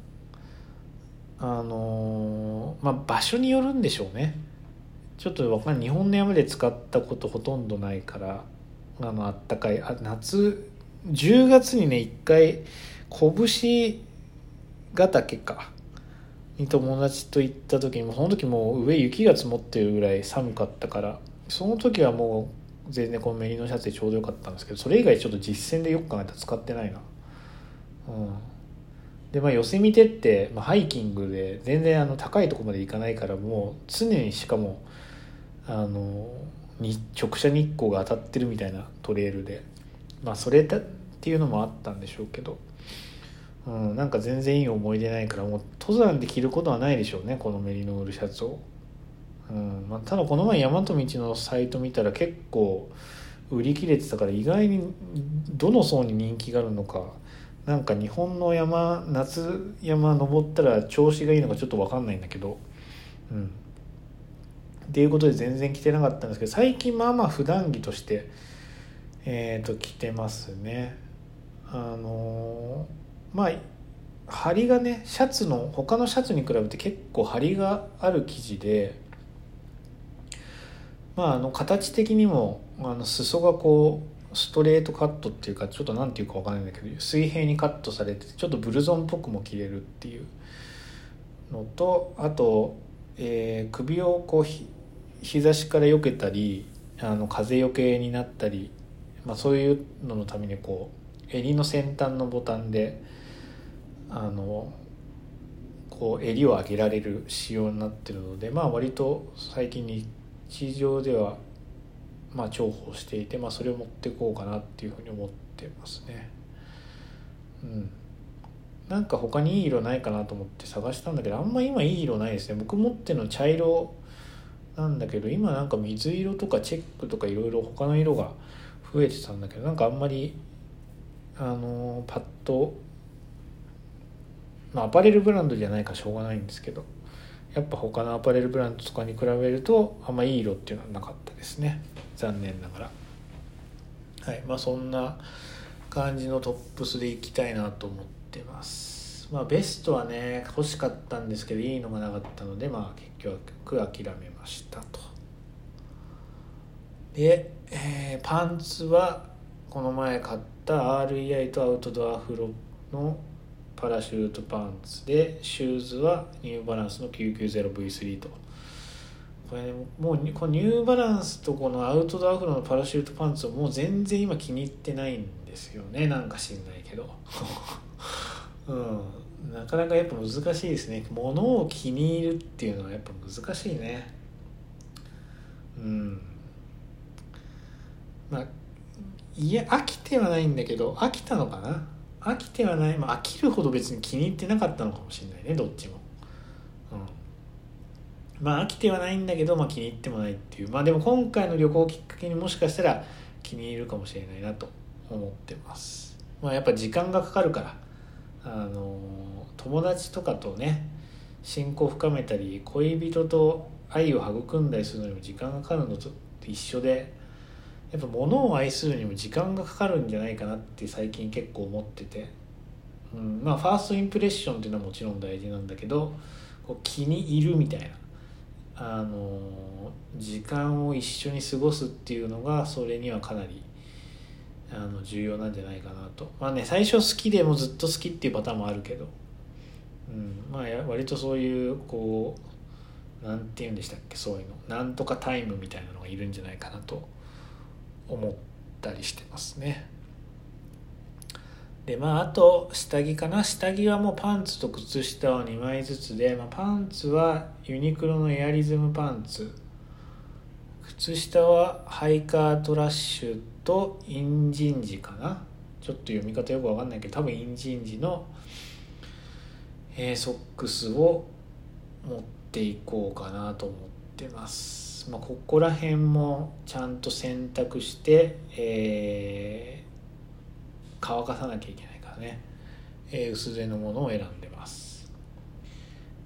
あの、まあ場所によるんでしょうね。ちょっとわかんない日本の山で使ったことほとんどないからあのあったかいあ夏10月にね一回拳ヶ岳かに友達と行った時にもその時もう上雪が積もってるぐらい寒かったからその時はもう全然このメリノシャツでちょうどよかったんですけどそれ以外ちょっと実践でよく考えたら使ってないな。うん。でまあ寄せ見てって、まあ、ハイキングで全然あの高いとこまで行かないからもう常にしかもあのに直射日光が当たってるみたいなトレイルで。まあそれだっていうのもあったんでしょうけど、うん、なんか全然いい思い出ないからもう登山で着ることはないでしょうねこのメリノールシャツを、うんまあ、ただこの前大和道のサイト見たら結構売り切れてたから意外にどの層に人気があるのかなんか日本の山夏山登ったら調子がいいのかちょっと分かんないんだけどうん。っていうことで全然着てなかったんですけど最近まあまあ普段着としてえっ、ー、と着てますね。あのー、まあ張りがねシャツの他のシャツに比べて結構張りがある生地でまああの形的にもあの裾がこうストレートカットっていうかちょっと何ていうか分かんないんだけど水平にカットされてちょっとブルゾンっぽくも着れるっていうのとあと、えー、首をこうひ日差しから避けたりあの風よけになったり、まあ、そういうののためにこう襟の先端のボタンであのこう襟を上げられる仕様になってるのでまあ割と最近日常ではまあ重宝していて、まあ、それを持っていこうかなっていうふうに思ってますね。うん、なんか他にいい色ないかなと思って探したんだけどあんま今いい色ないですね。僕持っての茶色なんだけど今なんか水色とかチェックとかいろいろ他の色が増えてたんだけどなんかあんまりあのパッとまあアパレルブランドじゃないかしょうがないんですけどやっぱ他のアパレルブランドとかに比べるとあんまいい色っていうのはなかったですね。残念ながら。はい。まあそんな感じのトップスでいきたいなと思ってます。まあベストはね欲しかったんですけどいいのがなかったのでまあ結局諦めましたと。で、えー、パンツはこの前買った REI とアウトドアフロのパラシュートパンツでシューズはニューバランスの 990V3 と。これ、ね、もうこのニューバランスとこのアウトドアフロのパラシュートパンツをもう全然今気に入ってないんですよねなんか知んないけど。うん。なかなかやっぱ難しいですね。物を気に入るっていうのはやっぱ難しいね。うん。まあいや飽きてはないんだけど飽きたのかな？飽きてはない、まあ、飽きるほど別に気に入ってなかったのかもしれないねどっちも、まあ飽きてはないんだけど、まあ、気に入ってもないっていう。まあでも今回の旅行をきっかけにもしかしたら気に入るかもしれないなと思ってます。まあやっぱ時間がかかるから。あの友達とかとね親交を深めたり恋人と愛を育んだりするのにも時間がかかるのと一緒でやっぱ物を愛するにも時間がかかるんじゃないかなって最近結構思ってて、うん、まあファーストインプレッションっていうのはもちろん大事なんだけどこう気に入るみたいな。あの時間を一緒に過ごすっていうのがそれにはかなりあの重要なんじゃないかなと。まあね最初好きでもずっと好きっていうパターンもあるけど、うんまあ、割とそういうこうなんて言うんでしたっけそういうの。なんとかタイムみたいなのがいるんじゃないかなと思ったりしてますね。でまああと下着かな。下着はもうパンツと靴下を2枚ずつで、まあ、パンツはユニクロのエアリズムパンツ。靴下はハイカートラッシュとインジンジかな。ちょっと読み方よくわかんないけど多分インジンジの、えー、ソックスを持っていこうかなと思ってます。まあ、ここら辺もちゃんと選択して、えー、乾かさなきゃいけないからね、えー、薄手のものを選んでます。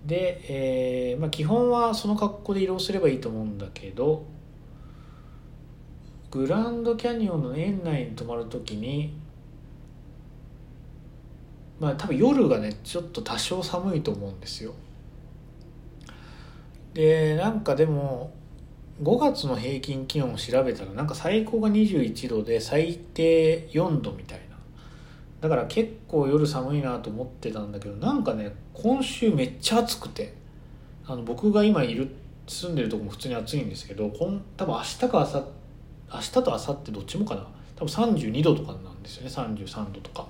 で、えーまあ、基本はその格好で移動すればいいと思うんだけどグランドキャニオンの園内に泊まるときにまあ多分夜がねちょっと多少寒いと思うんですよ。でなんかでも5月の平均気温を調べたらなんか最高が21度で最低4度みたいな。だから結構夜寒いなと思ってたんだけどなんかね今週めっちゃ暑くてあの僕が今いる住んでるとこも普通に暑いんですけどこん多分明日か明後明日と明後日どっちもかな。多分32度とかなんですよね33度とか。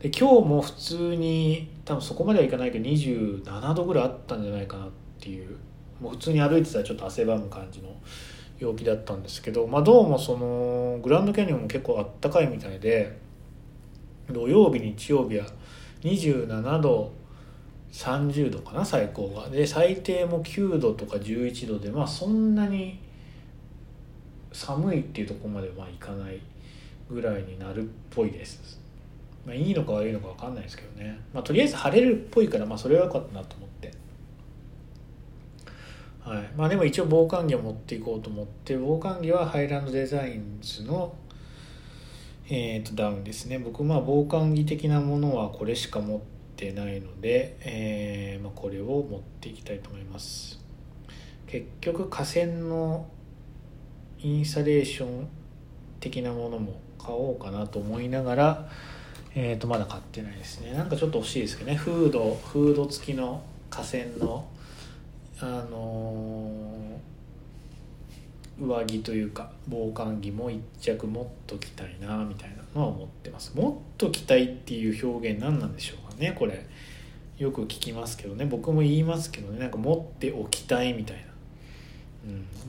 で今日も普通に多分そこまではいかないけど27度ぐらいあったんじゃないかなっていうもう普通に歩いてたらちょっと汗ばむ感じの陽気だったんですけど、まあ、どうもそのグランドキャニオンも結構あったかいみたいで土曜日日曜日は27度30度かな最高が。で最低も9度とか11度でまあそんなに寒いっていうとこまではいかないぐらいになるっぽいです、まあ、いいのか悪いのか分かんないですけどね、まあ、とりあえず晴れるっぽいからまあそれは良かったなと思って。はい。まあ、でも一応防寒着を持っていこうと思って防寒着はハイランドデザインズの、えー、とダウンですね。僕まあ防寒着的なものはこれしか持ってないので、えーまあ、これを持っていきたいと思います。結局河川のインスタレーション的なものも買おうかなと思いながら、えー、とまだ買ってないですね。なんかちょっと欲しいですけどね。フードフード付きの河川のあのー、上着というか防寒着も一着持っときたいなみたいなのは思ってます。持っときたいっていう表現何なんでしょうかね。これよく聞きますけどね。僕も言いますけどね。なんか持っておきたいみたいな、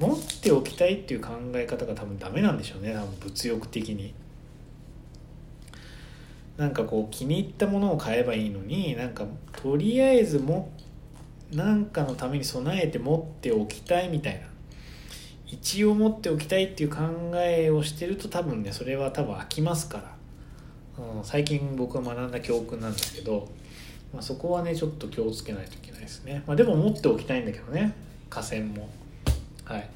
うん、持っておきたいっていう考え方が多分ダメなんでしょうね。多分物欲的に。なんかこう気に入ったものを買えばいいのになんかとりあえず持っ何かのために備えて持っておきたいみたいな。一応持っておきたいっていう考えをしてると多分ねそれは多分飽きますから、うん、最近僕が学んだ教訓なんですけど、まあ、そこはねちょっと気をつけないといけないですね、まあ、でも持っておきたいんだけどね河川も。はい。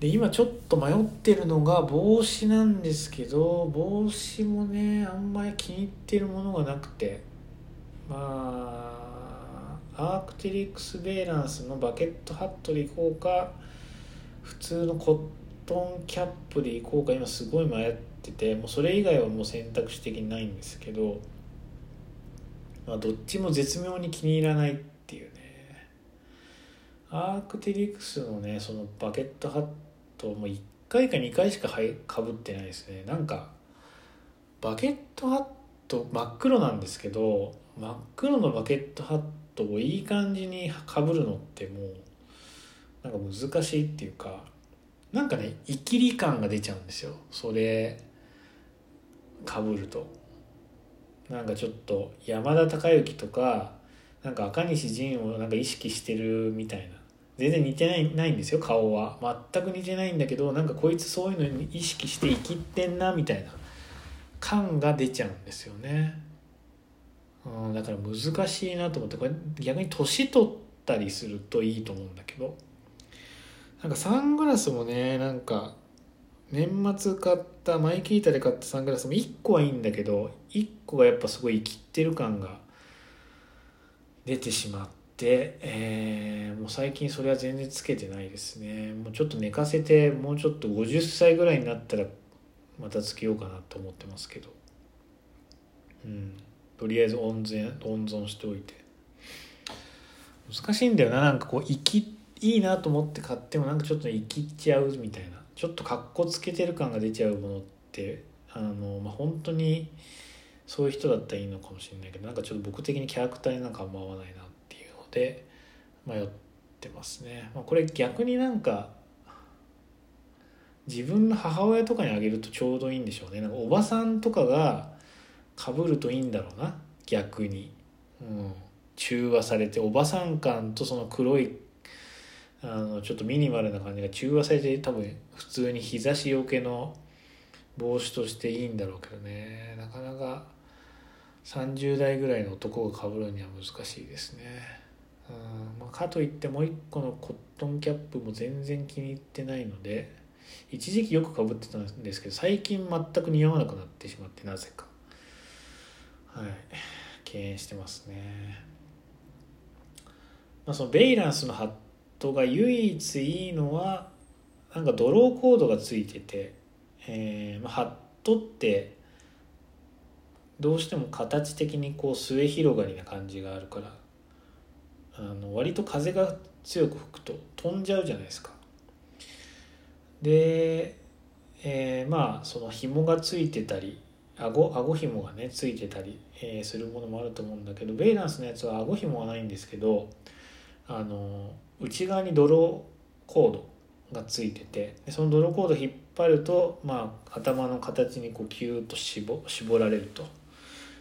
で今ちょっと迷ってるのが帽子なんですけど帽子もねあんまり気に入ってるものがなくて。まあアークテリックス・ベーランスのバケットハットでいこうか。普通のコットンキャップでいこうか今すごい迷っててもうそれ以外はもう選択肢的にないんですけど、まあ、どっちも絶妙に気に入らないっていうね。アークテリクスのねそのバケットハットも1回か2回しかかぶってないですね。なんかバケットハット真っ黒なんですけど真っ黒のバケットハットといい感じにかぶるのってもうなんか難しいっていうかなんかねイキリ感が出ちゃうんですよ。それかぶると。なんかちょっと山田孝之とかなんか赤西仁をなんか意識してるみたいな。全然似てないないんですよ顔は。全く似てないんだけどなんかこいつそういうのに意識して生きてんなみたいな。感が出ちゃうんですよね、うん、だから難しいなと思ってこれ逆に年取ったりするといいと思うんだけど。なんかサングラスもねなんか年末買ったマイキータで買ったサングラスも1個はいいんだけど1個がやっぱすごい生きってる感が出てしまって、えー、もう最近それは全然つけてないですね。もうちょっと寝かせてもうちょっと50歳ぐらいになったらまたつけようかなと思ってますけど。うん。とりあえず温存温存しておいて。難しいんだよななんかこう生きいいなと思って買ってもなんかちょっと生きちゃうみたいなちょっとかっこつけてる感が出ちゃうものってあの、まあ、本当にそういう人だったらいいのかもしれないけどなんかちょっと僕的にキャラクターになんかあんま合わないなっていうので迷ってますね、まあ、これ逆になんか自分の母親とかにあげるとちょうどいいんでしょうね。なんかおばさんとかがかぶるといいんだろうな。逆に、うん、中和されておばさん感とその黒いあのちょっとミニマルな感じが中和されて多分普通に日差しよけの帽子としていいんだろうけどねなかなか30代ぐらいの男がかぶるには難しいですね。うんまあ、かといってもう一個のコットンキャップも全然気に入ってないので一時期よくかぶってたんですけど最近全く似合わなくなってしまってなぜかはい敬遠してますね。まあ、そのベイランスのハットが唯一いいのはなんかドローコードがついてて、えーまあ、ハットってどうしても形的にこう末広がりな感じがあるからあの割と風が強く吹くと飛んじゃうじゃないですか。で、えー、まあその紐がついてたり顎顎紐がねついてたり、えー、するものもあると思うんだけどベイランスのやつは顎紐はないんですけどあの内側に泥コードがついててその泥コード引っ張ると、まあ、頭の形にこうキューッと絞絞られると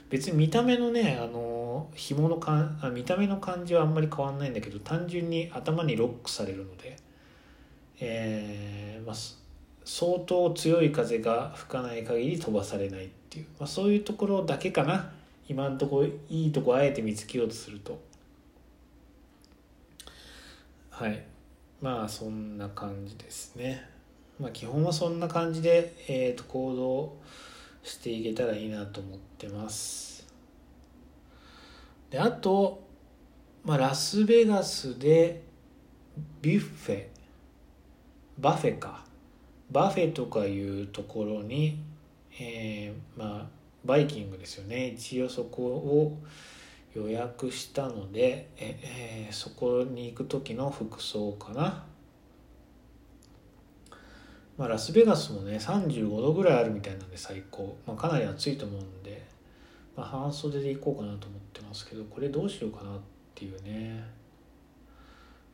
別に見た目のねあの紐のかん見た目の感じはあんまり変わんないんだけど単純に頭にロックされるので、えーまあ、相当強い風が吹かない限り飛ばされないっていう、まあ、そういうところだけかな今のとこいいとこあえて見つけようとすると。はい。まあそんな感じですね。まあ基本はそんな感じで、えーと、行動していけたらいいなと思ってます。であと、まあ、ラスベガスでビュッフェ buffet か。 buffet とかいうところに、えー、まあバイキングですよね。一応そこを予約したのでえ、えー、そこに行く時の服装かな。まあラスベガスもね35度ぐらいあるみたいなんで最高、まあ、かなり暑いと思うんで、まあ、半袖で行こうかなと思ってますけどこれどうしようかなっていうね、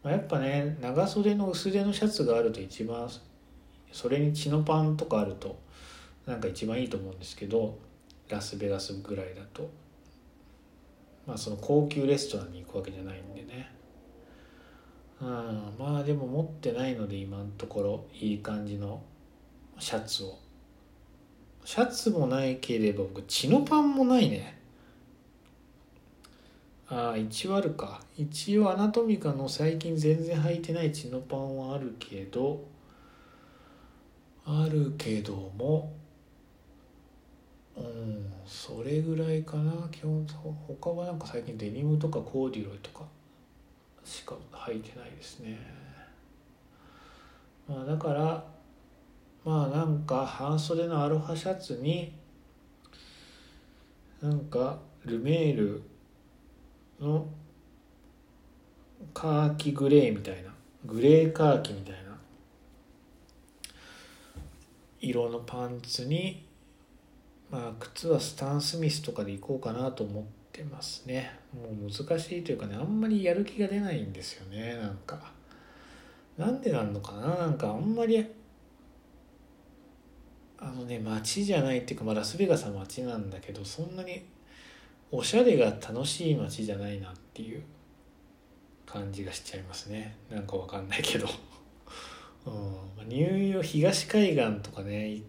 まあ、やっぱね長袖の薄手のシャツがあると一番それにチノパンとかあるとなんか一番いいと思うんですけどラスベガスぐらいだと。まあその高級レストランに行くわけじゃないんでね。うんまあでも持ってないので今のところいい感じのシャツを。シャツもないければ僕チノパンもないね。ああ一応あるか。一応アナトミカの最近全然履いてないチノパンはあるけどあるけどもうんそれぐらいかな。基本他はなんか最近デニムとかコーディロイとかしか履いてないですね。まあだからまあなんか半袖のアロハシャツになんかルメールのカーキグレーみたいなグレーカーキみたいな色のパンツにまあ靴はスタン・スミスとかで行こうかなと思ってますね。もう難しいというかねあんまりやる気が出ないんですよねなんか。なんでなんのかななんかあんまりあのね街じゃないっていうか、まあ、ラスベガスは街なんだけどそんなにおしゃれが楽しい街じゃないなっていう感じがしちゃいますね。なんかわかんないけど、うん、ニューヨーク東海岸とかね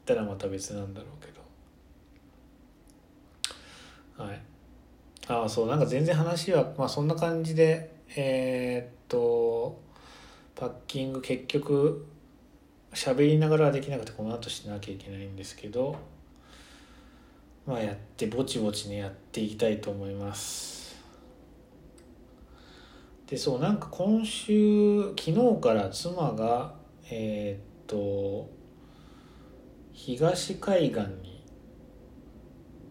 ったらまた別なんだろうけど。はい。ああそうなんか全然話はまあそんな感じでえー、っとパッキング結局喋りながらはできなくてこの後しなきゃいけないんですけどまあやってぼちぼちねやっていきたいと思います。でそうなんか今週昨日から妻がえー、っと東海岸に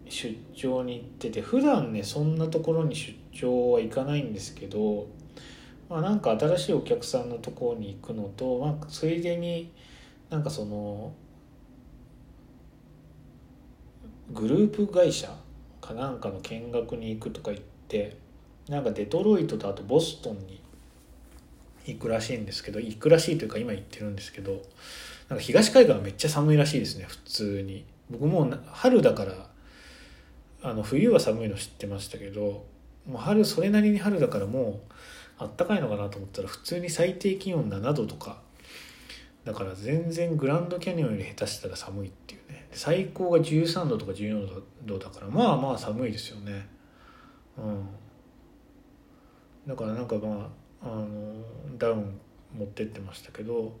出張に行ってて普段ねそんなところに出張は行かないんですけどまあなんか新しいお客さんのところに行くのと、まあ、ついでになんかそのグループ会社かなんかの見学に行くとか言ってなんかデトロイトとあとボストンに行くらしいんですけど行くらしいというか今行ってるんですけどなんか東海岸はめっちゃ寒いらしいですね普通に。僕もう春だからあの冬は寒いの知ってましたけどもう春それなりに春だからもうあったかいのかなと思ったら普通に最低気温7度とか。だから全然グランドキャニオンより下手したら寒いっていうね。最高が13度とか14度だからまあまあ寒いですよね。うん。だからなんかまああのダウン持ってってましたけど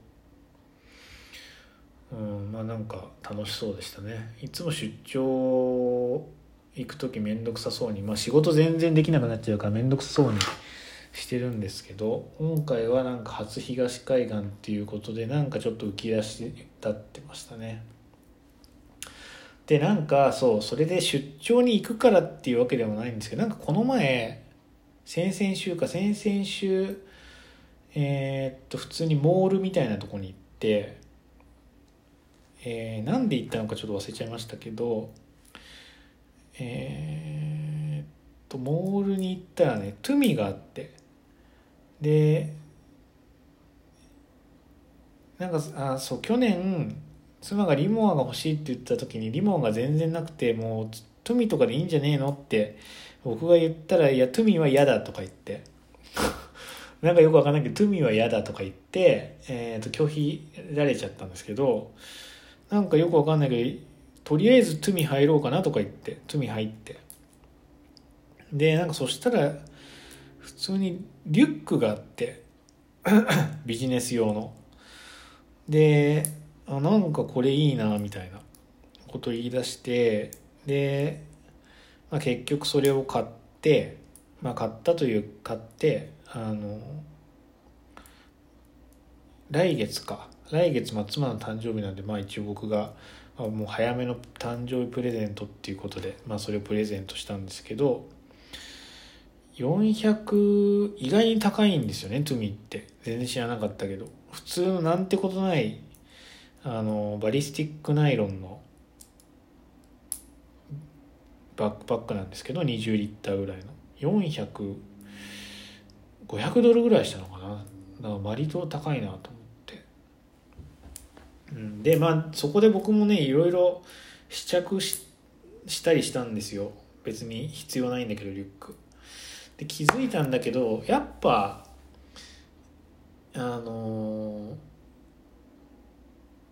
うんまあなんか楽しそうでしたね。いつも出張行く時面倒くさそうにまあ仕事全然できなくなっちゃうから面倒くさそうにしてるんですけど今回はなんか初東海岸っていうことでなんかちょっと浮き出し立ってましたね。でなんかそうそれで出張に行くからっていうわけでもないんですけどなんかこの前先々週か先々週えー、っと普通にモールみたいなとこに行ってえー、なんで行ったのかちょっと忘れちゃいましたけどえー、っとモールに行ったらねトゥミがあってでなんかあそう去年妻がリモアが欲しいって言った時にリモアが全然なくてもうトゥミとかでいいんじゃねえのって僕が言ったら「いやトゥミは嫌だ」とか言って なんかよくわかんないけどトゥミは嫌だとか言って、えー、と拒否られちゃったんですけどなんかよくわかんないけどとりあえずトミ入ろうかなとか言ってトミ入って。でなんかそしたら普通にリュックがあって ビジネス用の。であなんかこれいいなみたいな。こと言い出してで、まあ、結局それを買って、まあ、買ったという買ってあの来月か。来月、まあ、妻の誕生日なんで、まあ、一応僕が、あ、もう早めの誕生日プレゼントっていうことで、まあ、それをプレゼントしたんですけど400意外に高いんですよねトゥミって。全然知らなかったけど。普通のなんてことないあのバリスティックナイロンのバックパックなんですけど20リッターぐらいの。400500ドルぐらいしたのかな。だから割と高いなと思って、うん、でまあそこで僕もねいろいろ試着ししたりしたんですよ。別に必要ないんだけどリュック。で気づいたんだけどやっぱあの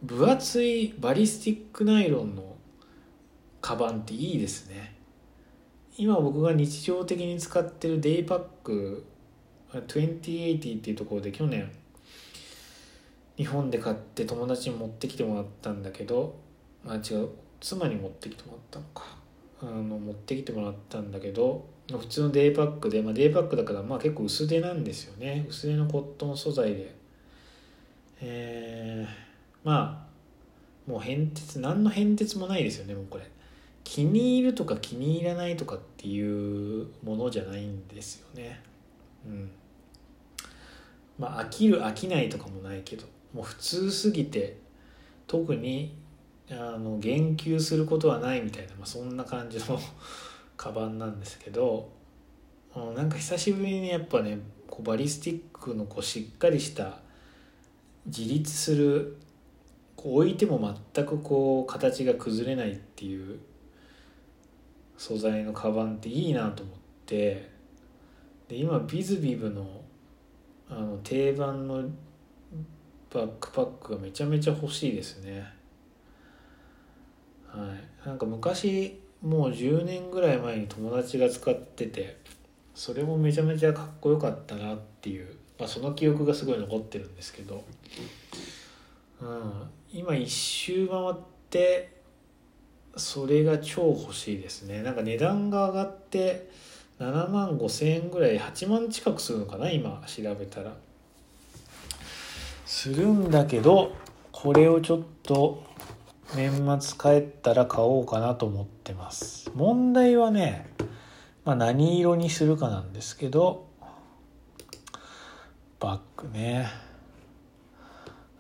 分厚いバリスティックナイロンのカバンっていいですね。今僕が日常的に使ってるデイパック2080っていうところで去年日本で買って友達に持ってきてもらったんだけどあ違う妻に持ってきてもらったのか。あの持ってきてもらったんだけど普通のデイパックで、まあ、デイパックだからまあ結構薄手なんですよね。薄手のコットン素材で。えー、まあもう変哲何の変哲もないですよねもうこれ。気に入るとか気に入らないとかっていうものじゃないんですよね。うん。まあ飽きる飽きないとかもないけど。もう普通すぎて特にあの言及することはないみたいな、まあ、そんな感じの カバンなんですけどうんなんか久しぶりにやっぱねこうバリスティックのこうしっかりした自立するこう置いても全くこう形が崩れないっていう素材のカバンっていいなと思ってで今ビズビブのあの定番のバックパックがめちゃめちゃ欲しいですね。はい。なんか昔もう10年ぐらい前に友達が使っててそれもめちゃめちゃかっこよかったなっていう、まあ、その記憶がすごい残ってるんですけど、うん、今一周回ってそれが超欲しいですね。なんか値段が上がって7万5千円ぐらい8万近くするのかな今調べたら。するんだけどこれをちょっと年末帰ったら買おうかなと思ってます。問題はね、まあ、何色にするかなんですけどバッグね。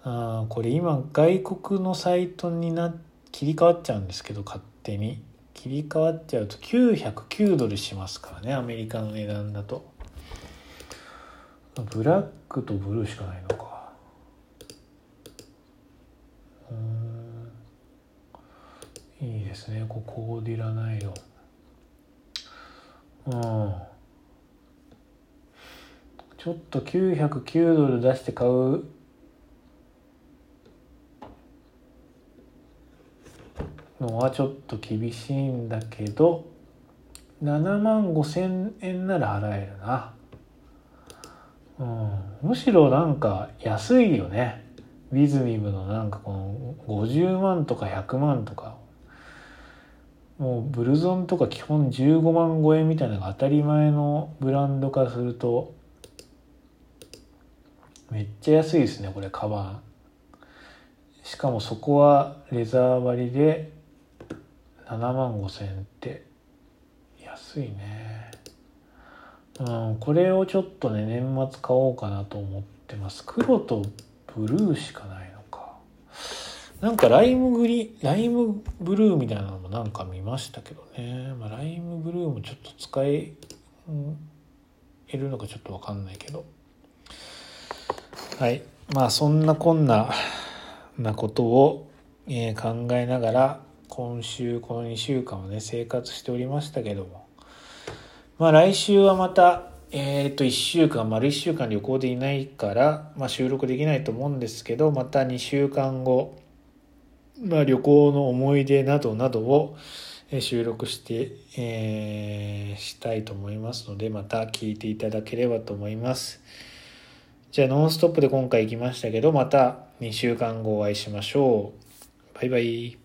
あこれ今外国のサイトにな切り替わっちゃうんですけど勝手に。切り替わっちゃうと909ドルしますからねアメリカの値段だと。ブラックとブルーしかないのかうんいいですね。ここコーディラナイロ。うん。ちょっと909ドル出して買う。のはちょっと厳しいんだけど7万5千円なら払えるな、うん、むしろなんか安いよね。ウィズミブのなんかこの50万とか100万とか。もうブルゾンとか基本15万超えみたいなのが当たり前のブランド化するとめっちゃ安いですねこれカバンしかもそこはレザー張りで7万5千円って安いね。うんこれをちょっとね年末買おうかなと思ってます。黒とブルーしかないのか。なんかライムグリライムブルーみたいなのもなんか見ましたけどね、まあ、ライムブルーもちょっと使えるのかちょっと分かんないけど。はい。まあそんなこんななことを、えー、考えながら今週この2週間はね生活しておりましたけども。まあ来週はまたえっ、ー、と1週間丸1週間旅行でいないから、まあ、収録できないと思うんですけどまた2週間後、まあ、旅行の思い出などなどを収録して、えー、したいと思いますのでまた聞いていただければと思います。じゃあノンストップで今回行きましたけどまた2週間後お会いしましょう。バイバイ。